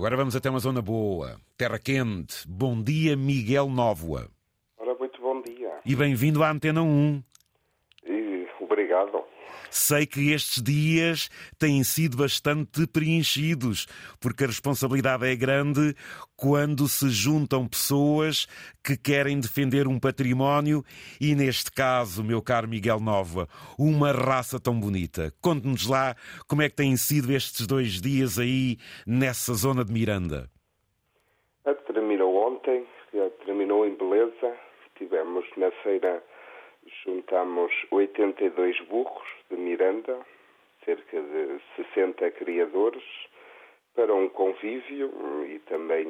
Agora vamos até uma zona boa, terra quente. Bom dia, Miguel Nóvoa. Ora, muito bom dia. E bem-vindo à Antena 1. Sei que estes dias têm sido bastante preenchidos, porque a responsabilidade é grande quando se juntam pessoas que querem defender um património e, neste caso, meu caro Miguel Nova, uma raça tão bonita. Conte-nos lá como é que têm sido estes dois dias aí nessa zona de Miranda. Terminou ontem, terminou em beleza. Tivemos na feira juntamos 82 burros de Miranda, cerca de 60 criadores, para um convívio e também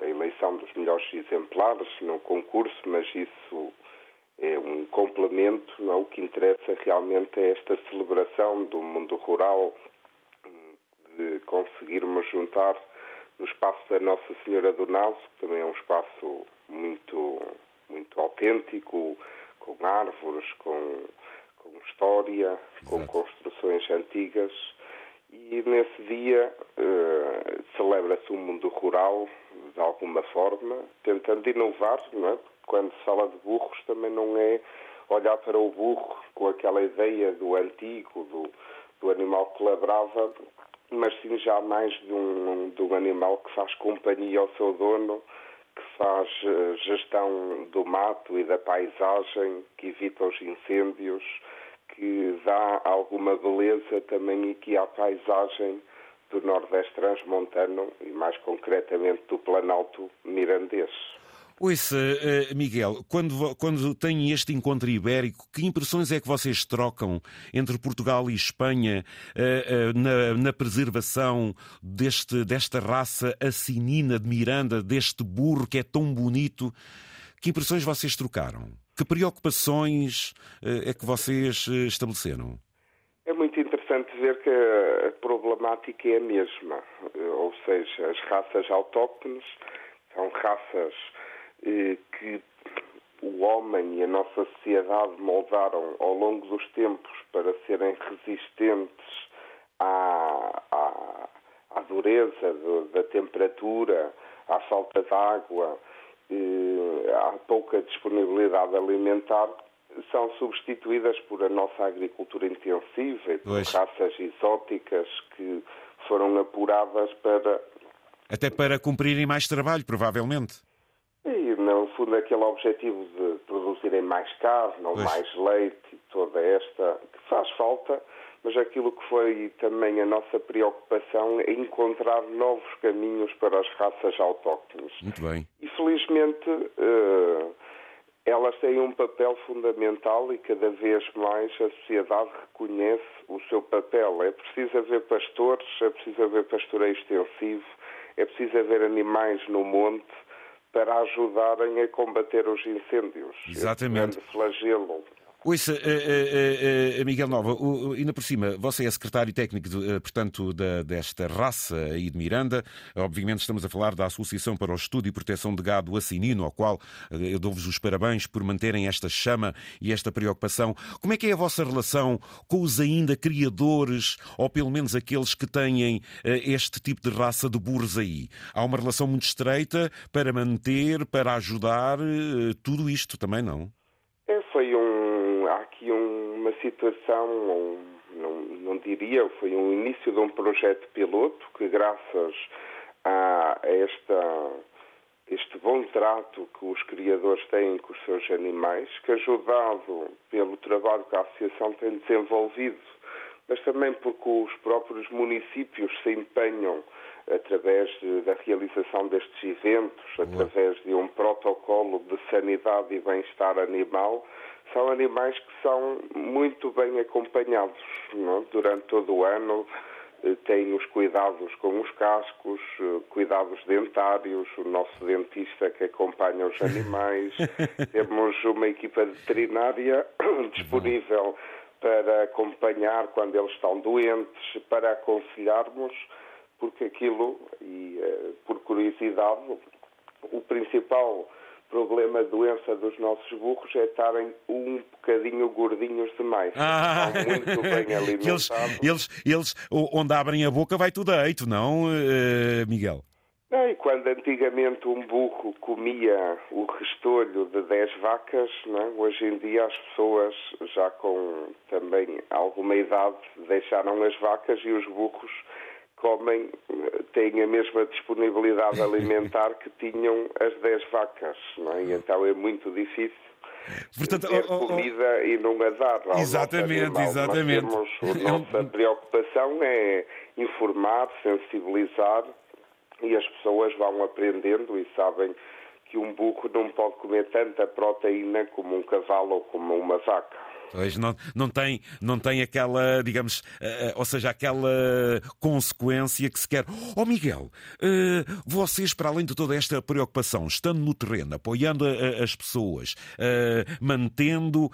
a eleição dos melhores exemplares no concurso, mas isso é um complemento. Não? O que interessa realmente é esta celebração do mundo rural, de conseguirmos juntar no espaço da Nossa Senhora do Naso, que também é um espaço muito, muito autêntico, com árvores, com, com história, Exato. com construções antigas. E nesse dia uh, celebra-se o um mundo rural de alguma forma, tentando inovar, não é? Porque quando se fala de burros também não é olhar para o burro com aquela ideia do antigo, do, do animal que labrava, mas sim já mais de um, de um animal que faz companhia ao seu dono faz eh, gestão do mato e da paisagem, que evita os incêndios, que dá alguma beleza também aqui à paisagem do Nordeste Transmontano e mais concretamente do Planalto Mirandês. Ouça, uh, Miguel, quando, quando tem este encontro ibérico, que impressões é que vocês trocam entre Portugal e Espanha uh, uh, na, na, preservação deste, desta raça assinina de Miranda, deste burro que é tão bonito? Que impressões vocês trocaram? Que preocupações é que vocês estabeleceram? É muito interessante ver que a problemática é a mesma, ou seja, as raças autóctones são raças eh, que o homem e a nossa sociedade moldaram ao longo dos tempos para serem resistentes à, à, à dureza do, da temperatura, à falta de água, eh, à pouca disponibilidade alimentar, são substituídas por a nossa agricultura intensiva e por pois. raças exóticas que foram apuradas para. Até para cumprirem mais trabalho, provavelmente. Fundo, aquele objetivo de produzirem mais carne ou mais leite e toda esta, que faz falta, mas aquilo que foi também a nossa preocupação é encontrar novos caminhos para as raças autóctones. Muito bem. E, felizmente, uh, elas têm um papel fundamental e cada vez mais a sociedade reconhece o seu papel. É preciso haver pastores, é preciso haver pastoreio extensivo, é preciso haver animais no monte, para ajudarem a combater os incêndios. Exatamente. Esse flagelo Ouça, uh, uh, uh, Miguel Nova, ainda por cima, você é secretário técnico, de, portanto, da, desta raça aí de Miranda. Obviamente estamos a falar da Associação para o Estudo e Proteção de Gado Assinino, ao qual eu dou-vos os parabéns por manterem esta chama e esta preocupação. Como é que é a vossa relação com os ainda criadores, ou pelo menos aqueles que têm este tipo de raça de burros aí? Há uma relação muito estreita para manter, para ajudar, tudo isto também, não? É, foi um aqui uma situação, um, não, não diria, foi um início de um projeto piloto que, graças a esta, este bom trato que os criadores têm com os seus animais, que ajudado pelo trabalho que a Associação tem desenvolvido, mas também porque os próprios municípios se empenham através de, da realização destes eventos, através de um protocolo de sanidade e bem-estar animal, são animais que são muito bem acompanhados não? É? durante todo o ano. Eh, têm os cuidados com os cascos, eh, cuidados dentários, o nosso dentista que acompanha os animais. Temos uma equipa veterinária disponível para acompanhar quando eles estão doentes, para aconselharmos, porque aquilo, e eh, por curiosidade, o principal problema, doença dos nossos burros é estarem um bocadinho gordinhos demais. Ah, Estão muito bem alimentados. Eles, eles, eles, onde abrem a boca vai tudo a eito, não, uh, Miguel? Não, e quando antigamente um burro comia o restolho de 10 vacas, não, hoje em dia as pessoas já com também alguma idade deixaram as vacas e os burros comem, têm a mesma disponibilidade alimentar que tinham as 10 vacas. Não é? Então é muito difícil Portanto, ter oh, oh, comida e não a dar. Exatamente, exatamente. Temos, a nossa preocupação é informar, sensibilizar e as pessoas vão aprendendo e sabem que um burro não pode comer tanta proteína como um cavalo ou como uma vaca. Pois não, não, tem, não tem aquela, digamos, uh, ou seja, aquela consequência que se quer. Oh Miguel, uh, vocês, para além de toda esta preocupação, estando no terreno, apoiando a, as pessoas, uh, mantendo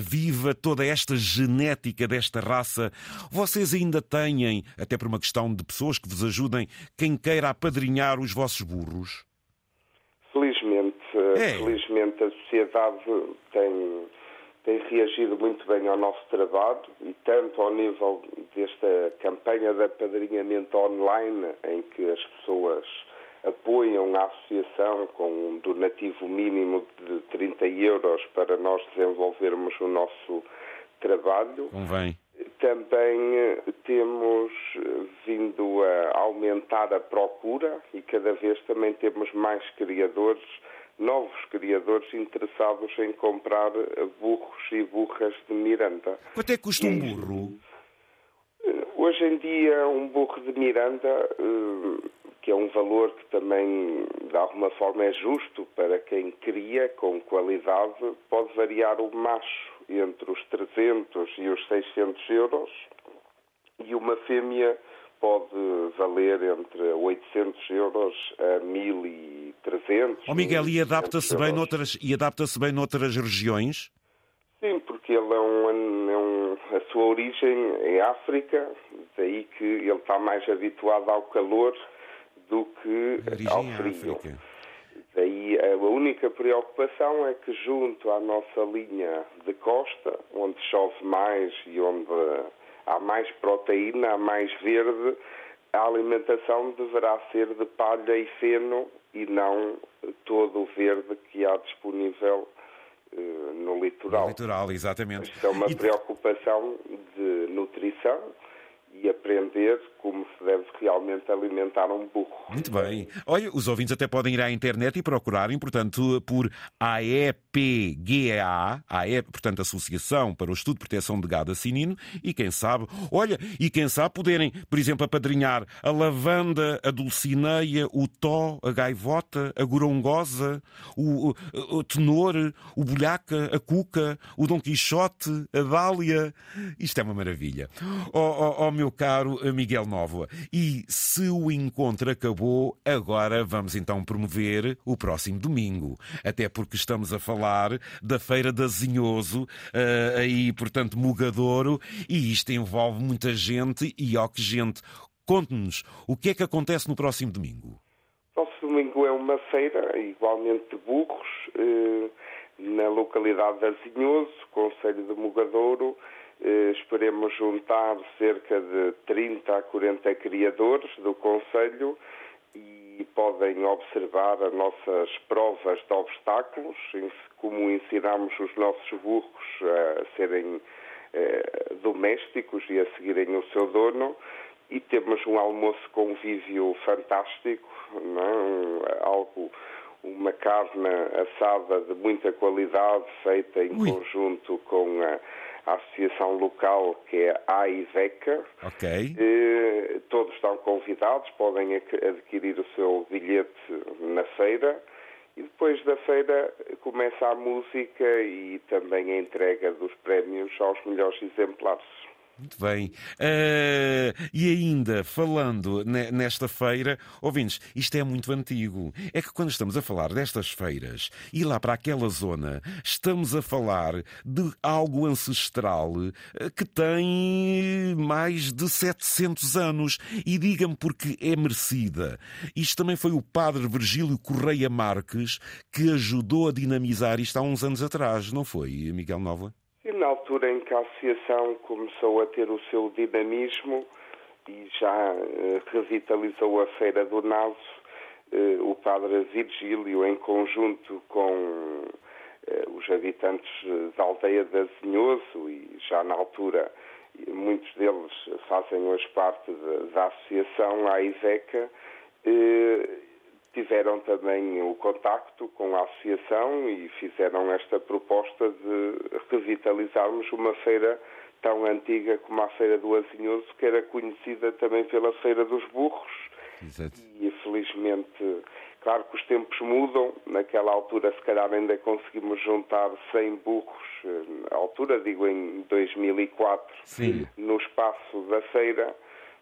viva toda esta genética desta raça, vocês ainda têm, até por uma questão de pessoas que vos ajudem, quem queira apadrinhar os vossos burros? Felizmente, é. felizmente a sociedade tem tem reagido muito bem ao nosso trabalho e tanto ao nível desta campanha de apadrinhamento online, em que as pessoas apoiam a associação com um donativo mínimo de 30 euros para nós desenvolvermos o nosso trabalho. Convém. Também eh, temos vindo a aumentar a procura e cada vez também temos mais criadores novos criadores interessados em comprar burros e burras de Miranda. Quanto é que custa um burro? Hoje em dia, um burro de Miranda, eh, que é um valor que também, de alguma forma, é justo para quem cria com qualidade, pode variar o macho entre os 300 e os 600 euros e uma fêmea pode valer entre 800 euros a 1.300. Oh Miguel, e adapta-se bem, noutras, e adapta bem noutras regiões? Sim, porque ele é um, é um, a sua origem é África, daí que ele está mais habituado ao calor do que ao frio. África. Daí a única preocupação é que junto à nossa linha de costa, onde chove mais e onde há mais proteína, há mais verde, a alimentação deverá ser de palha e feno e não todo o verde que há disponível uh, no litoral. No litoral, exatamente. Isto é uma e... preocupação de nutrição aprender como se deve realmente alimentar um burro. Muito bem. Olha, os ouvintes até podem ir à internet e procurarem, portanto, por AEPGA, AEP, portanto, Associação para o Estudo de Proteção de Gado Assinino, e quem sabe, olha, e quem sabe poderem, por exemplo, apadrinhar a lavanda, a dulcineia, o tó, a gaivota, a gorongosa, o, o, o tenor, o bolhaca, a cuca, o Dom Quixote, a dália. Isto é uma maravilha. Oh, oh, oh meu caro Miguel Nova. E se o encontro acabou, agora vamos então promover o próximo domingo. Até porque estamos a falar da Feira da Zinhoso, uh, aí, portanto, Mugadouro, e isto envolve muita gente e ó que gente. Conte-nos, o que é que acontece no próximo domingo? Próximo domingo é uma feira, igualmente de burros, eh, na localidade de Azinhoso, Conselho de Mugadouro, esperemos juntar cerca de 30 a 40 criadores do Conselho e podem observar as nossas provas de obstáculos, como ensinamos os nossos burros a serem eh, domésticos e a seguirem o seu dono. E temos um almoço convívio fantástico, não é? algo uma carne assada de muita qualidade, feita em Ui. conjunto com a, a associação local que é a AIVECA. Ok. Eh, todos estão convidados, podem adquirir o seu bilhete na feira. E depois da feira começa a música e também a entrega dos prémios aos melhores exemplares. Muito bem. Uh, e ainda, falando nesta feira, ouvintes, isto é muito antigo. É que quando estamos a falar destas feiras e lá para aquela zona, estamos a falar de algo ancestral eh, que tem mais de 700 anos. E diga-me porque é merecida. Isto também foi o padre Virgílio Correia Marques que ajudou a dinamizar isto há uns anos atrás, não foi, Miguel Nova? Altura em que a associação começou a ter o seu dinamismo e já eh, revitalizou a Feira do Naso, eh, o padre Virgílio, em conjunto com eh, os habitantes da aldeia de Azinhoso e já na altura muitos deles fazem hoje parte da, associação, a IVECA, tiveram também o contacto com a associação e fizeram esta proposta de revitalizarmos uma feira tão antiga como a Feira do Azinhoso, que era conhecida também pela Feira dos Burros. Exato. E felizmente, claro que os tempos mudam. Naquela altura, se calhar, ainda conseguimos juntar 100 burros, à altura, digo em 2004, Sim. no espaço da feira.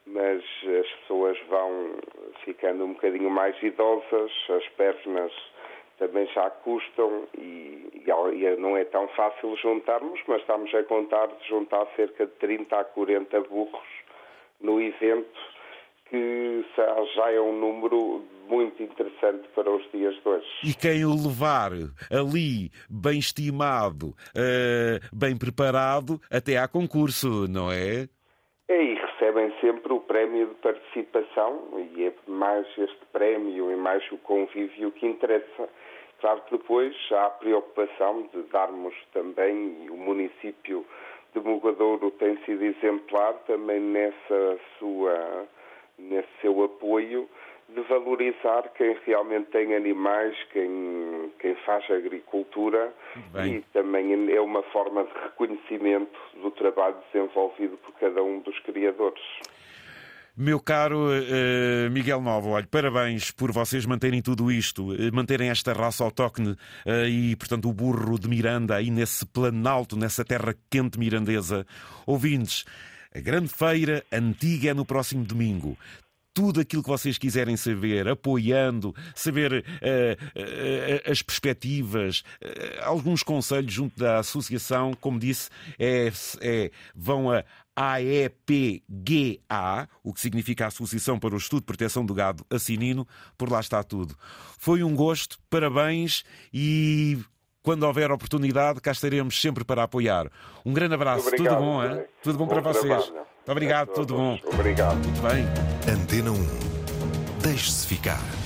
Mas as pessoas vão ficando um bocadinho mais idosas, as pernas também já custam e, e, não é tão fácil juntarmos, mas estamos a contar de juntar cerca de 30 a 40 burros no evento, que já é um número muito interessante para os dias de hoje. E quem o levar ali bem estimado, uh, bem preparado, até há concurso, não é? Recebem sempre o prémio de participação, e é mais este prémio e mais o convívio que interessa. Claro que depois há a preocupação de darmos também, e o município de Mugadouro tem sido exemplar também nessa sua, nesse seu apoio, de valorizar quem realmente tem animais, quem, quem faz agricultura e também é uma forma de reconhecimento do trabalho desenvolvido por cada um dos criadores. Meu caro uh, Miguel Novo, olha, parabéns por vocês manterem tudo isto, eh, manterem esta raça autóctone uh, e, portanto, o burro de Miranda aí nesse planalto, nessa terra quente mirandesa. Ouvintes, a grande feira antiga é no próximo domingo tudo aquilo que vocês quiserem saber, apoiando, saber uh, uh, as perspectivas, uh, alguns conselhos junto da associação, como disse, é, é, vão a AEPGA, o que significa Associação para o Estudo de Proteção do Gado Assinino, por lá está tudo. Foi um gosto, parabéns e quando houver oportunidade, cá estaremos sempre para apoiar. Um grande abraço, obrigado, tudo bom, hein? tudo bom, bom para vocês. Obrigado, tudo bom. Obrigado. Muito bem. Antena 1. Deixe-se ficar.